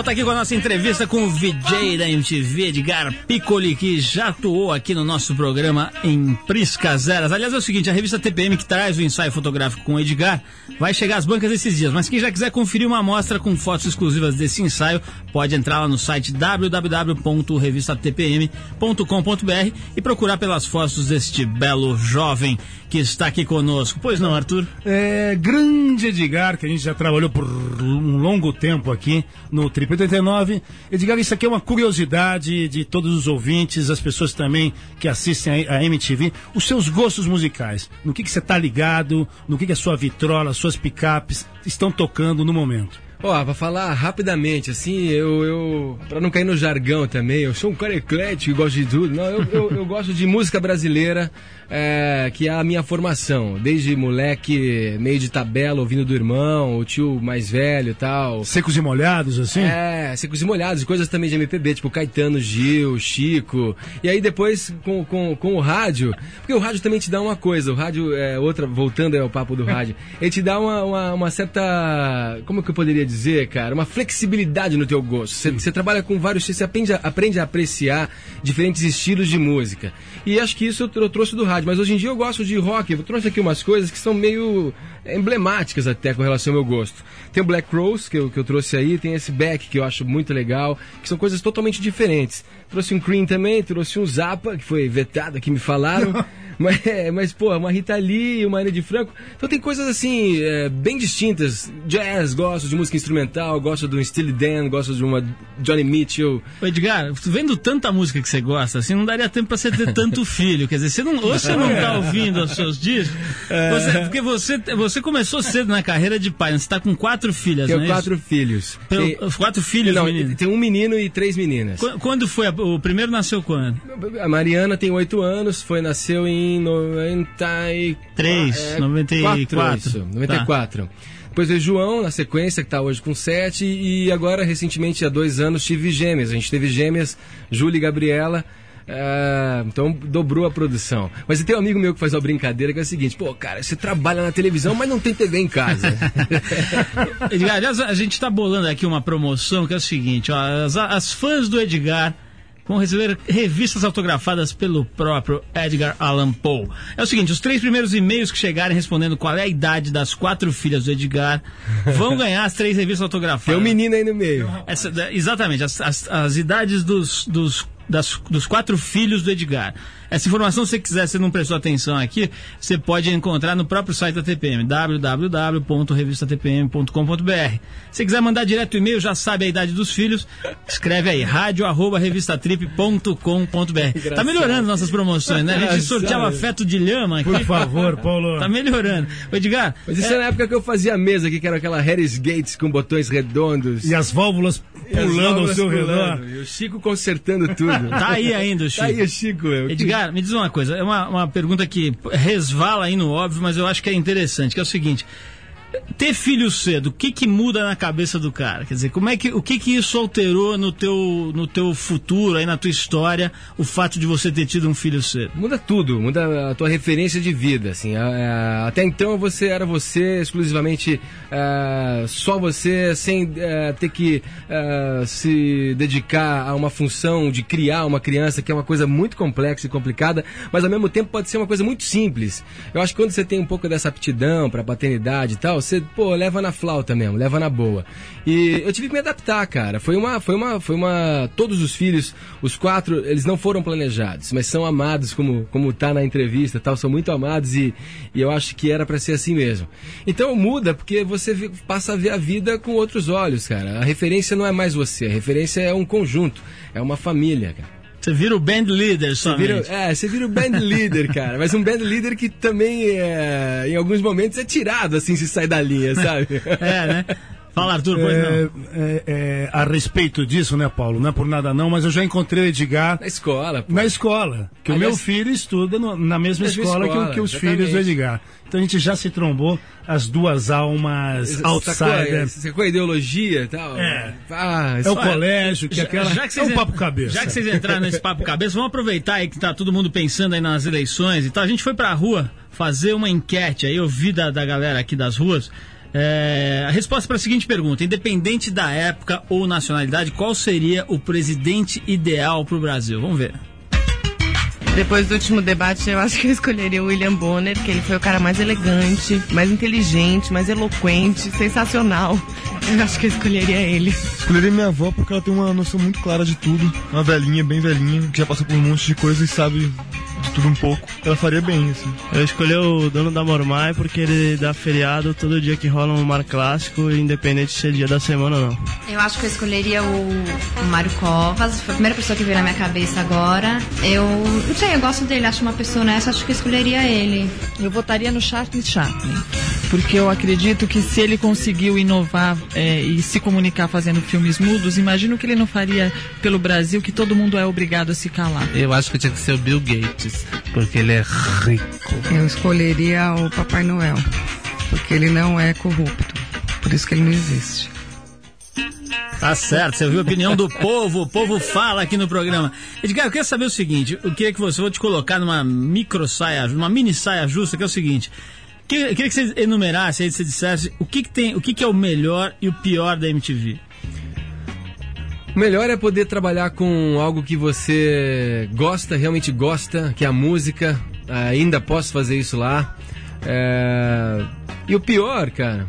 volta aqui com a nossa entrevista com o VJ da MTV, Edgar Piccoli, que já atuou aqui no nosso programa em Priscas Eras. Aliás, é o seguinte, a revista TPM que traz o ensaio fotográfico com o Edgar vai chegar às bancas esses dias, mas quem já quiser conferir uma amostra com fotos exclusivas desse ensaio, pode entrar lá no site www.revistatpm.com.br e procurar pelas fotos deste belo jovem que está aqui conosco. Pois não, Arthur? É, grande Edgar, que a gente já trabalhou por um longo tempo aqui no Trip 89. Edgar, isso aqui é uma curiosidade de todos os ouvintes, as pessoas também que assistem a MTV, os seus gostos musicais. No que, que você está ligado, no que, que a sua vitrola, as suas picapes estão tocando no momento. Ó, pra falar rapidamente, assim, eu, eu. Pra não cair no jargão também, eu sou um cara eclético e gosto de tudo. Não, eu, eu, eu gosto de música brasileira, é, que é a minha formação. Desde moleque, meio de tabela, ouvindo do irmão, o tio mais velho e tal. Secos e molhados, assim? É, secos e molhados, coisas também de MPB, tipo Caetano, Gil, Chico. E aí depois com, com, com o rádio, porque o rádio também te dá uma coisa, o rádio é outra, voltando ao papo do rádio, <laughs> ele te dá uma, uma, uma certa. Como que eu poderia dizer, cara? Uma flexibilidade no teu gosto. Você- trabalha com vários estilos, você aprende a, aprende a apreciar diferentes estilos de música. E acho que isso eu, eu trouxe do rádio, mas hoje em dia eu gosto de rock. Eu trouxe aqui umas coisas que são meio emblemáticas até com relação ao meu gosto. Tem o Black Rose, que eu, que eu trouxe aí, tem esse Beck, que eu acho muito legal, que são coisas totalmente diferentes. Trouxe um Cream também, trouxe um Zappa, que foi vetado aqui, me falaram. <laughs> <laughs> mas, é, mas, pô, uma Rita Lee, uma Ana de Franco. Então tem coisas assim, é, bem distintas. Jazz, gosto de música instrumental, gosto de um Steely Dan, gosto de uma Johnny Mitchell. Ô, Edgar, vendo tanta música que você gosta, assim, não daria tempo pra você ter tanto <laughs> filho. Quer dizer, você não, ou você não tá ouvindo os seus discos, você- porque você, você começou cedo na carreira de pai, né? você tá com quatro filhas, Tenho não é quatro filhos. Pelo- Tem- quatro filhos, não, menino? tem um menino e três meninas. Qu- Quando foi? a- o primeiro nasceu quando? A Mariana tem oito anos, foi nasceu em 93, Três, 94. Isso, 94. Depois veio João, na sequência, que está hoje com sete, e agora, recentemente, há dois anos, tive gêmeas. A gente teve gêmeas, Júlia e Gabriela. É, então dobrou a produção. Mas tem um amigo meu que faz uma brincadeira que é o seguinte: pô, cara, você trabalha na televisão, mas não tem TV em casa. <laughs> Edgar, aliás, a gente está bolando aqui uma promoção que é o seguinte: ó, as, as fãs do Edgar vão receber revistas autografadas pelo próprio Edgar Allan Poe. É o seguinte, os três primeiros e-mails que chegarem respondendo qual é a idade das quatro filhas do Edgar vão <laughs> ganhar as três revistas autografadas. tem um menino aí no meio. Essa- exatamente, as, as- as idades dos, dos, das- dos quatro filhos do Edgar. Essa informação, se você quiser, você não prestou atenção aqui, você pode encontrar no próprio site da TPM, www.revistatpm.com.br. Se quiser mandar direto o e-mail, já sabe a idade dos filhos, escreve aí, radio.revistatrip.com.br. Tá melhorando nossas promoções, né? A gente sorteava feto de lhama aqui. Por favor, Paulo. Tá melhorando. Ô, Edgar, Mas isso é... na época que eu fazia a mesa aqui, que era aquela Harris Gates com botões redondos. E as válvulas E as pulando ao válvulas seu pulando, redor. E o Chico consertando tudo. Tá aí ainda, o Chico. Tá aí Chico, eu. Edgar, me diz uma coisa, é uma, uma pergunta que resvala aí no óbvio, mas eu acho que é interessante, que é o seguinte. Ter filho cedo, o que que muda na cabeça do cara? Quer dizer, como é que, o que que isso alterou no teu, no teu futuro, aí na tua história, o fato de você ter tido um filho cedo? Muda tudo, muda a tua referência de vida, assim. A- a- até então você era você, exclusivamente ah, só você, sem ah, ter que ah, se dedicar a uma função de criar uma criança, que é uma coisa muito complexa e complicada, mas ao mesmo tempo pode ser uma coisa muito simples. Eu acho que quando você tem um pouco dessa aptidão para paternidade e tal, você, pô, leva na flauta mesmo, leva na boa. E eu tive que me adaptar, cara. Foi uma, foi uma, foi uma. Todos os filhos, os quatro, eles não foram planejados, mas são amados, como, como tá na entrevista, tal, são muito amados e, e eu acho que era para ser assim mesmo. Então muda porque você passa a ver a vida com outros olhos, cara. A referência não é mais você, a referência é um conjunto, é uma família, cara. Você vira o band leader Você vira, somente. é, você vira o band leader, <laughs> cara. Mas um band leader que também, é, em alguns momentos, é tirado, assim, se sai da linha, sabe? É, né? Fala, Arthur, pois não. É, é, é, a respeito disso, né, Paulo? Não é por nada não, mas eu já encontrei o Edgar Na escola, pô. na escola. Que Aliás- o meu filho estuda no- na mesma Mesma escola, que escola, que, os exatamente. filhos do Edgar. Então a gente já se trombou as duas almas outsiders. Sacou a ideologia e tal? É. Ah, É o colégio, que Já- aquela. já que é vocês um en- papo cabeça. Já que vocês entraram nesse papo cabeça, vamos aproveitar aí que tá todo mundo pensando aí nas eleições e tal. A gente foi pra rua fazer uma enquete aí, eu vi da, da galera aqui das ruas. É, a resposta para a seguinte pergunta: independente da época ou nacionalidade, qual seria o presidente ideal pro Brasil? Vamos ver. Depois do último debate, eu acho que eu escolheria o William Bonner, que ele foi o cara mais elegante, mais inteligente, mais eloquente, sensacional. Eu acho que eu escolheria ele. Escolheria minha avó porque ela tem uma noção muito clara de tudo. Uma velhinha, bem velhinha, que já passou por um monte de coisa e sabe de tudo um pouco. Ela faria bem, assim. Eu escolhi o dono da Mormai porque ele dá feriado todo dia que rola um mar clássico, independente se é dia da semana ou não. Eu acho que eu escolheria o, o Mário Covas, foi a primeira pessoa que veio na minha cabeça agora. Eu não sei, eu gosto dele, acho uma pessoa honesta, acho que eu escolheria ele. Eu votaria no Charles Chaplin, porque eu acredito que se ele conseguiu inovar é, e se comunicar fazendo filmes mudos, imagino que ele não faria pelo Brasil, que todo mundo é obrigado a se calar. Eu acho que tinha que ser o Bill Gates, porque ele é rico. Eu escolheria o Papai Noel, porque ele não é corrupto. Por isso que ele não existe. Tá certo, você ouviu a opinião do povo, o povo fala aqui no programa. Edgar, eu queria saber o seguinte, eu queria que você, vou te colocar numa micro saia, numa mini saia justa, que é o seguinte, que- eu queria que você enumerasse aí, você dissesse o que que tem, o que que é o melhor e o pior da MTV. O melhor é poder trabalhar com algo que você gosta, realmente gosta, que é a música. Ainda posso fazer isso lá. É, E o pior, cara,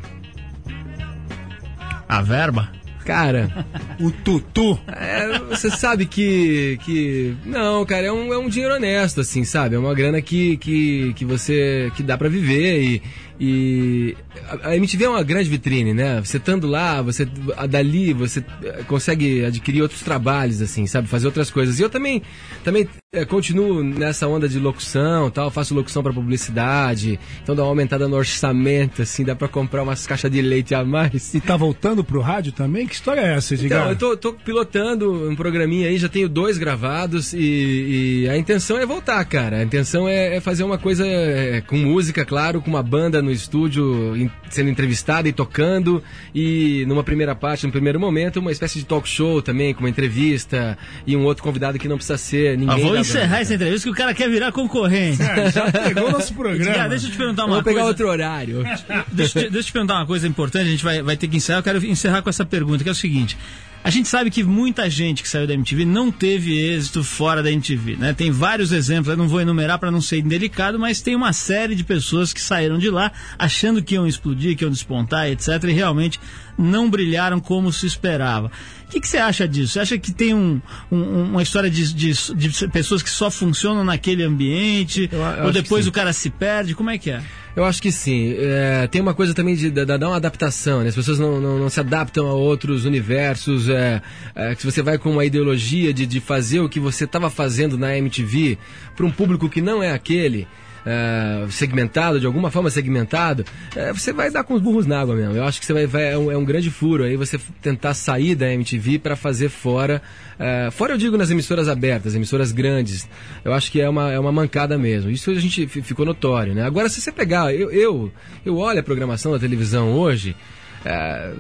A verba? cara, O tutu. é, você sabe que. que não, cara, é um, é um dinheiro honesto, assim, sabe? É uma grana que, que, que você. que dá pra viver e. E a MTV é uma grande vitrine, né? Você estando lá, você dali você eh, consegue adquirir outros trabalhos, assim, sabe? Fazer outras coisas. E eu também, também eh, continuo nessa onda de locução, tal. Faço locução para publicidade. Então dá uma aumentada no orçamento, assim, dá pra comprar umas caixas de leite a mais. E tá voltando pro rádio também? Que história é essa, Edgar? Então, eu tô, tô pilotando um programinha aí, já tenho dois gravados e, e a intenção é voltar, cara. A intenção é, é fazer uma coisa é, com música, claro, com uma banda no estúdio sendo entrevistada e tocando e numa primeira parte, no primeiro momento, uma espécie de talk show também, com uma entrevista e um outro convidado que não precisa ser ninguém Ah, vou encerrar essa entrevista que o cara quer virar concorrente. É, já pegou o nosso programa. Edgar, deixa eu te perguntar uma vou pegar coisa. outro horário. Deixa, eu te- deixa eu te perguntar uma coisa importante, a gente vai, vai ter que encerrar. Eu quero encerrar com essa pergunta, que é o seguinte. A gente sabe que muita gente que saiu da MTV não teve êxito fora da MTV, né? Tem vários exemplos, eu não vou enumerar para não ser indelicado, mas tem uma série de pessoas que saíram de lá achando que iam explodir, que iam despontar, etc. E realmente não brilharam como se esperava. O que, que você acha disso? Você acha que tem um- um- uma história de, de- de pessoas que só funcionam naquele ambiente? eu ou acho que depois o cara se perde? Como é que é? Eu acho que sim. É, tem uma coisa também de, de- de dar uma adaptação, né? As pessoas não, não, não se adaptam a outros universos. É, é, que se você vai com uma ideologia de, de fazer o que você estava fazendo na MTV para um público que não é aquele. É, segmentado, de alguma forma segmentado, é, você vai dar com os burros na água mesmo. Eu acho que você vai, vai- é, um, é um grande furo aí você tentar sair da MTV para fazer fora. é, fora eu digo nas emissoras abertas, emissoras grandes. Eu acho que é uma, é uma mancada mesmo. Isso a gente fi- ficou notório, né? Agora, se você pegar, eu, eu, eu olho a programação da televisão hoje, é,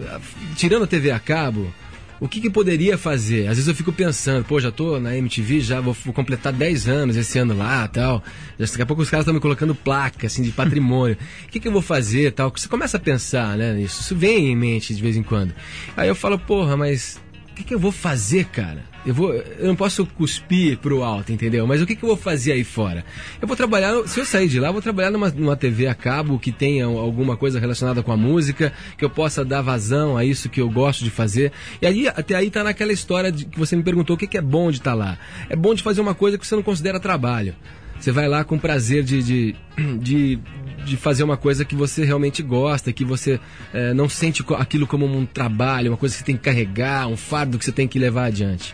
tirando a TV a cabo, o que, que poderia fazer? Às vezes eu fico pensando, pô, já tô na MTV, já vou, vou completar 10 anos esse ano lá tal. Daqui a pouco os caras estão me colocando placa, assim, de patrimônio. O que, que eu vou fazer tal? Você começa a pensar, né, nisso. Isso vem em mente de vez em quando. Aí eu falo, porra, mas o que, que eu vou fazer, cara? Eu, vou, eu não posso cuspir pro alto, entendeu? Mas o que, que eu vou fazer aí fora? Eu vou trabalhar, se eu sair de lá, eu vou trabalhar numa, numa TV a cabo que tenha alguma coisa relacionada com a música, que eu possa dar vazão a isso que eu gosto de fazer. E aí, até aí tá naquela história de, que você me perguntou o que, que é bom de estar lá. É bom de fazer uma coisa que você não considera trabalho. Você vai lá com prazer de, de, de, de fazer uma coisa que você realmente gosta, que você eh, não sente aquilo como um trabalho, uma coisa que você tem que carregar, um fardo que você tem que levar adiante.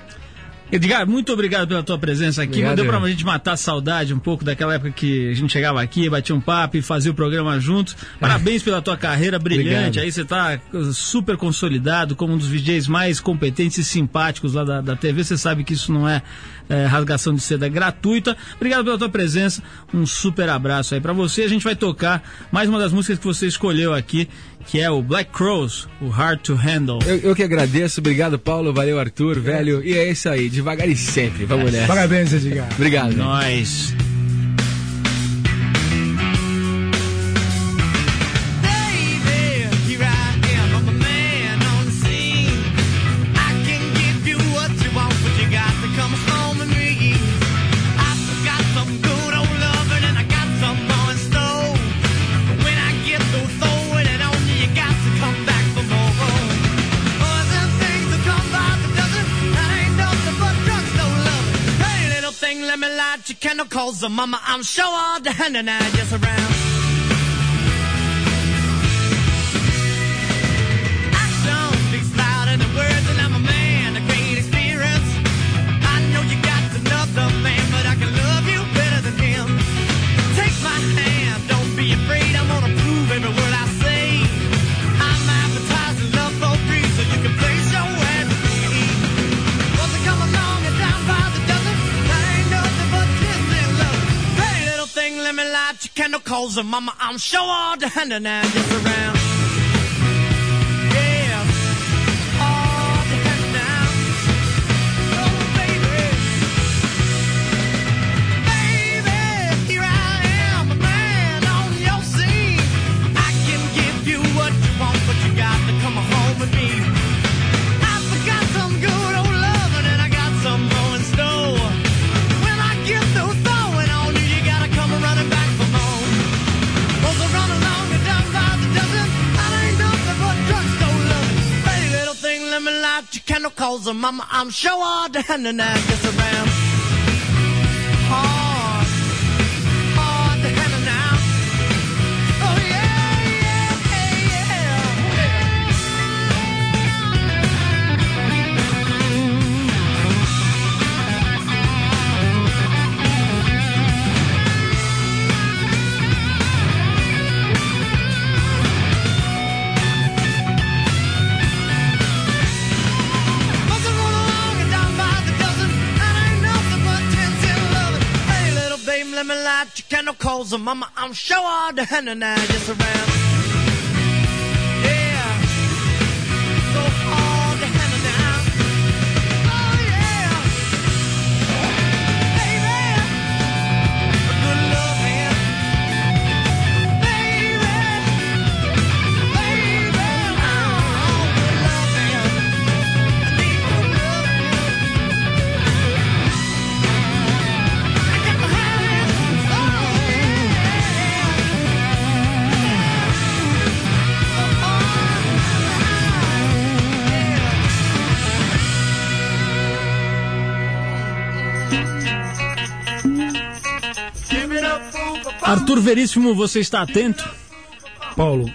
Edgar, muito obrigado pela tua presença aqui. Obrigado, Deu pra gente matar a saudade um pouco daquela época que a gente chegava aqui, batia um papo e fazia o programa juntos. Parabéns pela tua carreira brilhante. Obrigado. Aí você tá super consolidado como um dos DJs mais competentes e simpáticos lá da, da TV. Você sabe que isso não é, é, rasgação de seda gratuita. Obrigado pela tua presença. Um super abraço aí pra você. A gente vai tocar mais uma das músicas que você escolheu aqui, que é o Black Crows, o Hard to Handle. Eu, eu que agradeço, obrigado Paulo, valeu Arthur, velho. E é isso aí, devagar e sempre. Vamos nessa. Parabéns, Edgar. Obrigado. Nós. Mama, I'm sure all the hand and I just around. Cause the mama, I'm sure all the hand and I just around. you cannot call mama. I'm sure all down and I guess around. Mama, I'm sure all the hand and I just around. Arthur Veríssimo, você está atento? Paulo,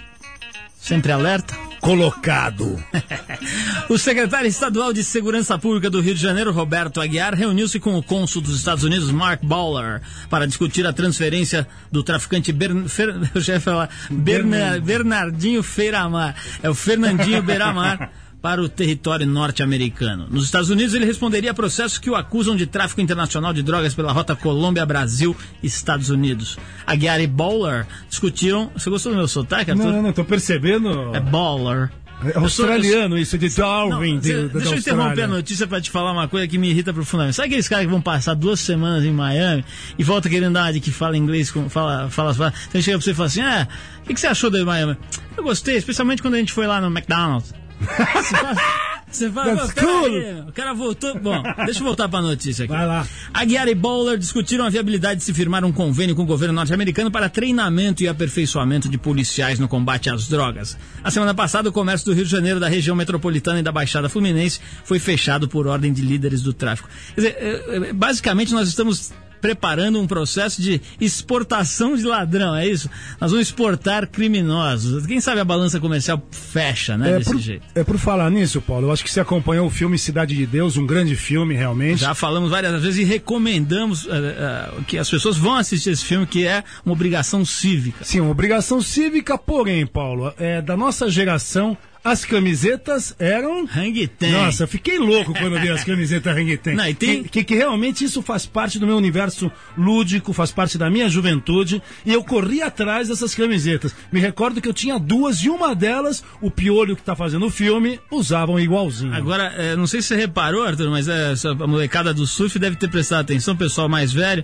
Sempre alerta? colocado. <laughs> O secretário estadual de Segurança Pública do Rio de Janeiro, Roberto Aguiar, reuniu-se com o cônsul dos Estados Unidos, Mark Bowler, para discutir a transferência do traficante Bern... Fer... <laughs> Falar Berna... Bernardinho Feiramar. É o Fernandinho Beiramar. <laughs> Para o território norte-americano. Nos Estados Unidos, ele responderia a processos que o acusam de tráfico internacional de drogas pela rota Colômbia-Brasil, Estados Unidos. Aguiar e Bowler discutiram. Você gostou do meu sotaque, Arthur? Não, não, não, tô percebendo. É Bowler. É australiano isso, de Darwin. Não, de, da deixa eu interromper a notícia pra te falar uma coisa que me irrita profundamente. Sabe aqueles caras que vão passar duas semanas em Miami e volta querendo dar de que fala inglês, com, fala, fala, fala. Então chega pra você e fala assim: ah, o que, que você achou de Miami? Eu gostei, especialmente quando a gente foi lá no McDonald's. <laughs> Você fala That's "Pô, pera cool." o cara voltou. Bom, deixa eu voltar pra notícia aqui. Vai lá. Aguiar e Bowler discutiram a viabilidade de se firmar um convênio com o governo norte-americano para treinamento e aperfeiçoamento de policiais no combate às drogas. A semana passada, o comércio do Rio de Janeiro, da região metropolitana e da Baixada Fluminense foi fechado por ordem de líderes do tráfico. Quer dizer, eh, eh, basicamente, nós estamos preparando um processo de exportação de ladrão, é isso? Nós vamos exportar criminosos. Quem sabe a balança comercial fecha, né, É desse por, jeito. é por falar nisso, Paulo. Eu acho que você acompanhou o filme Cidade de Deus, um grande filme, realmente. Já falamos várias vezes e recomendamos eh, eh, que as pessoas vão assistir esse filme, que é uma obrigação cívica. Sim, uma obrigação cívica, porém, Paulo, é, da nossa geração, as camisetas eram. Hang Ten. Nossa, fiquei louco quando vi as <laughs> camisetas Hang Ten. Não, e tem- que, que, realmente isso faz parte do meu universo lúdico, faz parte da minha juventude, e eu corri atrás dessas camisetas. Me recordo que eu tinha duas, e uma delas, o Piolho que tá fazendo o filme, usavam igualzinho. Agora, eh, não sei se você reparou, Arthur, mas essa- a molecada do surf deve ter prestado atenção, pessoal mais velho.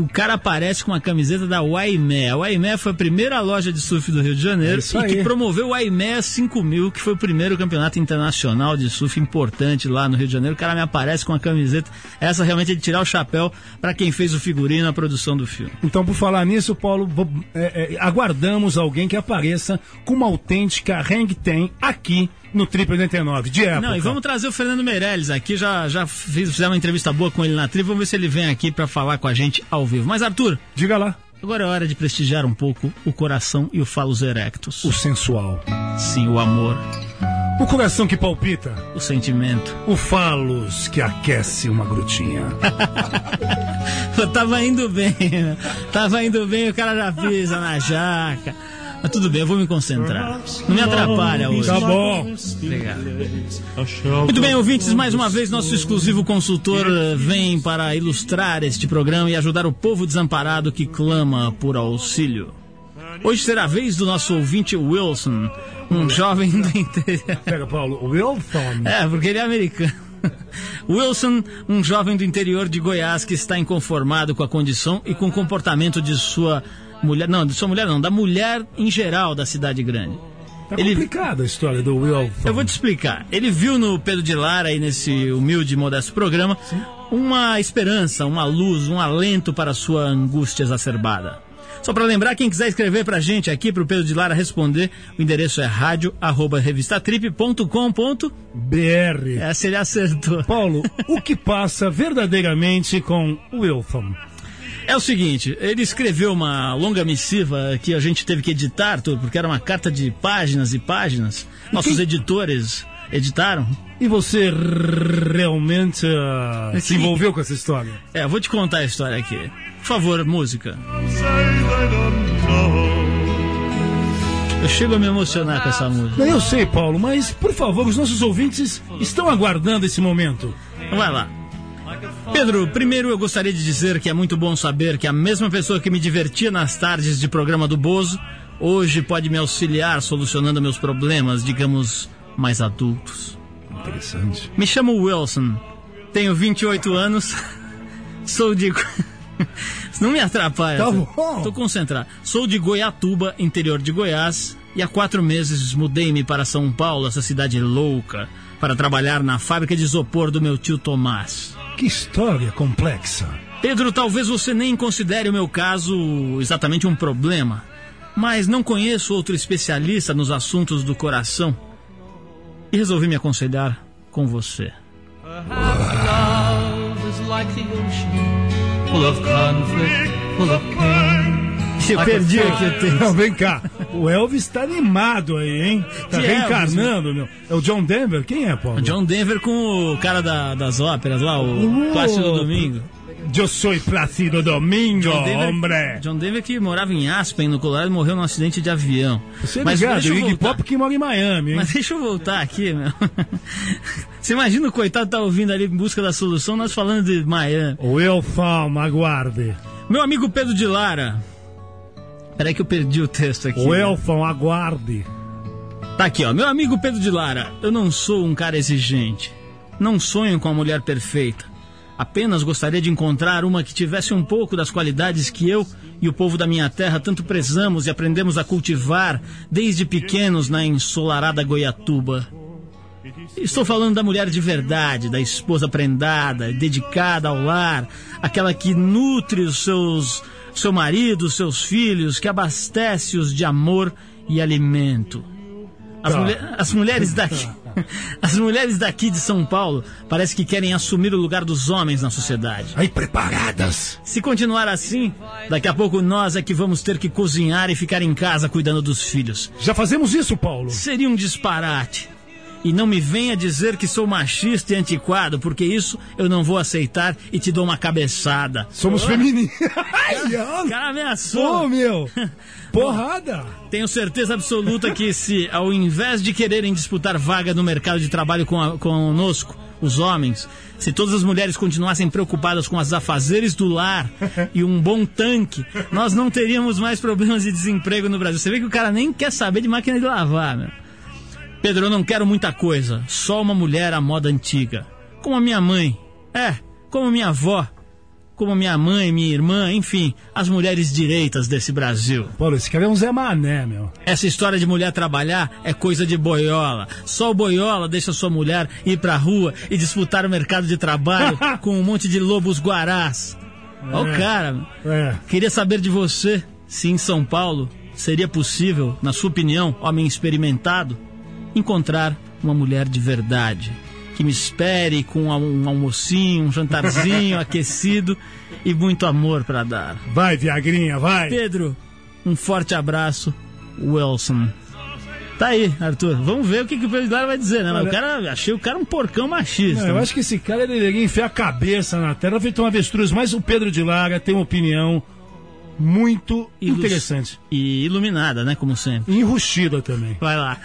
O cara aparece com uma camiseta da Waimé. A Waimé foi a primeira loja de surf do Rio de Janeiro É e que promoveu o Waimé 5000, que foi o primeiro campeonato internacional de surf importante lá no Rio de Janeiro. O cara me aparece com uma camiseta. Essa realmente é de tirar o chapéu para quem fez o figurino na produção do filme. Então, por falar nisso, Paulo, é, é, aguardamos alguém que apareça com uma autêntica Hang Ten aqui no Triple 89, de época. Não, e vamos trazer o Fernando Meirelles aqui. Já, já fiz, fizemos uma entrevista boa com ele na tri. Vamos ver se ele vem aqui para falar com a gente ao vivo. Mas, Arthur, Diga lá. agora é hora de prestigiar um pouco o coração e o falos erectus. O sensual. Sim, o amor, O coração que palpita. o sentimento. O falos que aquece uma grutinha. <laughs> Tava indo bem, né? Tava indo bem, o cara já pisa na jaca. Mas tudo bem, eu vou me concentrar. Não me atrapalha hoje. Tá bom. Obrigado. Muito bem, ouvintes, mais uma vez nosso exclusivo consultor eh, vem para ilustrar este programa e ajudar o povo desamparado que clama por auxílio. Hoje será a vez do nosso ouvinte Wilson, um jovem do interior. Pega, Paulo. Wilson. É, porque ele é americano. <laughs> Wilson, um jovem do interior de Goiás que está inconformado com a condição e com o comportamento de sua mulher. Não, de sua mulher não, da mulher em geral da cidade grande. Tá Ele- complicada a história do Wilson. Eu vou te explicar. Ele viu no Pedro de Lara, aí nesse humilde e modesto programa, uma esperança, uma luz, um alento para a sua angústia exacerbada. Só para lembrar, quem quiser escrever pra gente aqui, pro Pedro de Lara responder, o endereço é rádio.revistatrip.com.br. BR. Essa ele acertou. <laughs> Paulo, o que passa verdadeiramente com Wilson? É o seguinte, ele escreveu uma longa missiva que a gente teve que editar, Arthur, porque era uma carta de páginas e páginas. Nossos editores editaram. E você realmente ah, se envolveu com essa história? É, eu vou te contar a história aqui. Por favor, música. Eu chego a me emocionar com essa música. Eu sei, Paulo, mas por favor, os nossos ouvintes estão aguardando esse momento. Vai lá. Pedro, primeiro eu gostaria de dizer que é muito bom saber que a mesma pessoa que me divertia nas tardes de programa do Bozo, hoje pode me auxiliar solucionando meus problemas, digamos, mais adultos. Interessante. Me chamo Wilson, tenho 28 anos, <laughs> sou de. <laughs> Não me atrapalha. Tá bom. Tô concentrado. Sou de Goiatuba, interior de Goiás, e há quatro meses mudei-me para São Paulo, essa cidade louca, para trabalhar na fábrica de isopor do meu tio Tomás. Que história complexa. Pedro, talvez você nem considere o meu caso exatamente um problema, mas não conheço outro especialista nos assuntos do coração e resolvi me aconselhar com você. Aqui, perdi aqui o texto. Não, vem cá. O Elvis tá animado aí, hein? Tá Que reencarnando, meu. É o John Denver? Quem é, Paulo? John Denver com o cara da- das óperas lá, o Uh, Plácido Domingo. Eu sou Plácido Domingo, John Denver, hombre. John Denver que morava em Aspen, no Colorado, morreu num acidente de avião. Você é Mas ligado, o Iggy. Pop que mora em Miami, hein? Mas deixa eu voltar aqui, meu. <laughs> Você imagina o coitado tá ouvindo ali em busca da solução, nós falando de Miami. Wilson, aguarde. Meu amigo Pedro de Lara. Peraí que eu perdi o texto aqui. né? Wilson, aguarde. Tá aqui, ó. Meu amigo Pedro de Lara, eu não sou um cara exigente. Não sonho com a mulher perfeita. Apenas gostaria de encontrar uma que tivesse um pouco das qualidades que eu e o povo da minha terra tanto prezamos e aprendemos a cultivar desde pequenos na ensolarada Goiatuba. Estou falando da mulher de verdade, da esposa prendada, dedicada ao lar, aquela que nutre os seus seu marido, seus filhos, que abastece-os de amor e alimento. As, Tá. mulher- as mulheres daqui, <laughs> as mulheres daqui de São Paulo parece que querem assumir o lugar dos homens na sociedade. Aí, preparadas. Se continuar assim, daqui a pouco nós é que vamos ter que cozinhar e ficar em casa cuidando dos filhos. Já fazemos isso, Paulo? Seria um disparate. E não me venha dizer que sou machista e antiquado, porque isso eu não vou aceitar e te dou uma cabeçada. Somos Oh, femininos. <laughs> O cara ameaçou. Pô, meu. <laughs> Porrada. Tenho certeza absoluta que se, ao invés de quererem disputar vaga no mercado de trabalho com a- conosco, os homens, se todas as mulheres continuassem preocupadas com as afazeres do lar <laughs> e um bom tanque, nós não teríamos mais problemas de desemprego no Brasil. Você vê que o cara nem quer saber de máquina de lavar, meu. Pedro, eu não quero muita coisa, só uma mulher à moda antiga. Como a minha mãe. É, como minha avó. Como minha mãe, minha irmã, enfim, as mulheres direitas desse Brasil. Paulo, esse cara é um Zé Mané, meu. Essa história de mulher trabalhar é coisa de boiola. Só o boiola deixa sua mulher ir pra rua e disputar o mercado de trabalho <laughs> com um monte de lobos guarás. Ó o É. cara. É. Queria saber de você se em São Paulo seria possível, na sua opinião, homem experimentado, encontrar uma mulher de verdade. Que me espere com um almocinho, um jantarzinho <laughs> aquecido e muito amor pra dar. Vai, Viagrinha, vai. Pedro, um forte abraço, Wilson. Tá aí, Arthur. Vamos ver o que, que o Pedro Lara vai dizer, né? Olha- o cara, achei o cara um porcão machista. Não, eu acho que esse cara deveria enfiar a cabeça na terra, feito um avestruz. Mas o Pedro de Lara tem uma opinião muito Ilus- interessante. E iluminada, né? Como sempre. E enrustida também. Vai lá.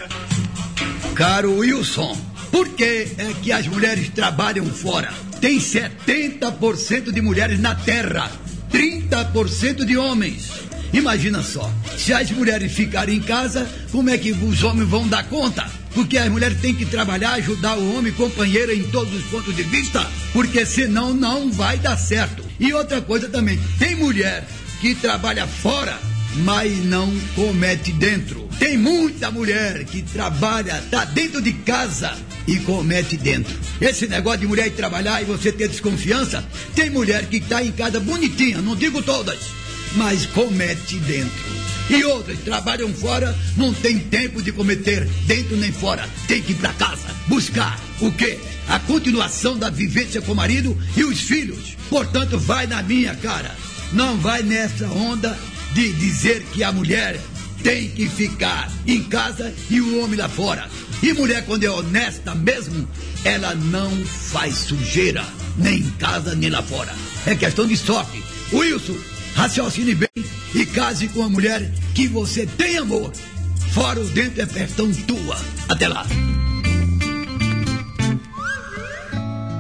Caro Wilson, por que é que as mulheres trabalham fora? Tem 70% de mulheres na Terra, 30% de homens. Imagina só, se as mulheres ficarem em casa, como é que os homens vão dar conta? Porque as mulheres têm que trabalhar, ajudar o homem, companheira em todos os pontos de vista, porque senão não vai dar certo. E outra coisa também, tem mulher que trabalha fora mas não comete dentro. Tem muita mulher que trabalha, tá dentro de casa e comete dentro. Esse negócio de mulher ir trabalhar e você ter desconfiança, tem mulher que tá em casa bonitinha, não digo todas, mas comete dentro. E outras trabalham fora, não tem tempo de cometer dentro nem fora. Tem que ir para casa buscar o quê? A continuação da vivência com o marido e os filhos. Portanto, vai na minha cara. Não vai nessa onda de dizer que a mulher tem que ficar em casa e o homem lá fora. E mulher, quando é honesta mesmo, ela não faz sujeira, nem em casa nem lá fora. É questão de sorte. Wilson, raciocine bem e case com a mulher que você tem amor. Fora ou dentro é questão tua. Até lá.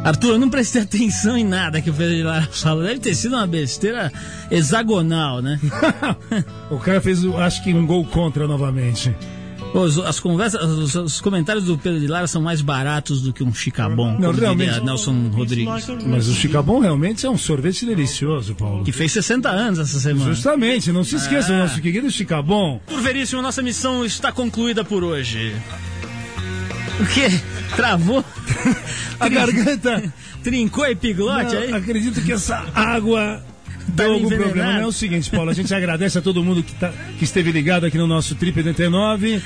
Arthur, eu não prestei <laughs> atenção em nada que o Pedro de Lara falou. Deve ter sido uma besteira hexagonal, né? <laughs> O cara fez, acho que, um gol contra novamente. Os, as conversas, os, os comentários do Pedro de Lara são mais baratos do que um chicabon, Não, realmente. Nelson Rodrigues. Mas o Chicabon realmente é um sorvete delicioso, Paulo. Que fez 60 anos essa semana. Justamente, não se esqueça do Ah. nosso querido Chicabon. Por Veríssimo, nossa missão está concluída por hoje. O quê? Travou? <laughs> A garganta. Trincou epiglote Não, aí? acredito que essa água deu Tá algum problema. Não é o seguinte, Paulo, a gente agradece a todo mundo que, tá, que esteve ligado aqui no nosso Trip 89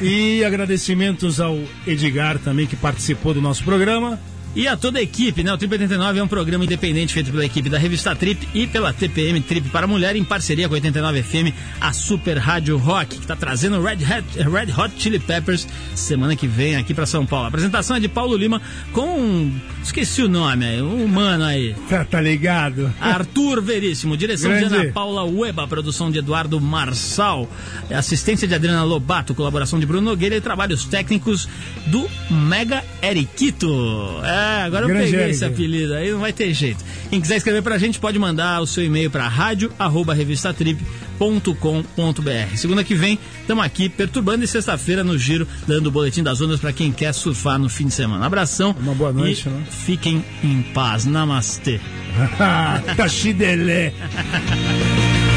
e agradecimentos ao Edgar também que participou do nosso programa. E a toda a equipe, né? O Trip 89 é um programa independente feito pela equipe da revista Trip e pela TPM Trip para Mulher, em parceria com a 89 FM, a Super Rádio Rock, que está trazendo Red Hot, Red Hot Chili Peppers semana que vem aqui para São Paulo. A apresentação é de Paulo Lima com. Esqueci o nome aí, um humano aí. Tá, tá ligado? Arthur Veríssimo, direção de Grande. Ana Paula Ueba, produção de Eduardo Marçal, assistência de Adriana Lobato, colaboração de Bruno Nogueira e trabalhos técnicos do Mega Eriquito. É, agora eu Grande peguei Eric. esse apelido aí, não vai ter jeito. Quem quiser escrever pra gente pode mandar o seu e-mail para rádio@revistatrip.com.br. Segunda que vem, estamos aqui perturbando e sexta-feira no giro, dando o boletim das ondas para quem quer surfar no fim de semana. Abração. Uma boa noite, né? Fiquem em paz. Namastê. <laughs> Tachidelé. <laughs>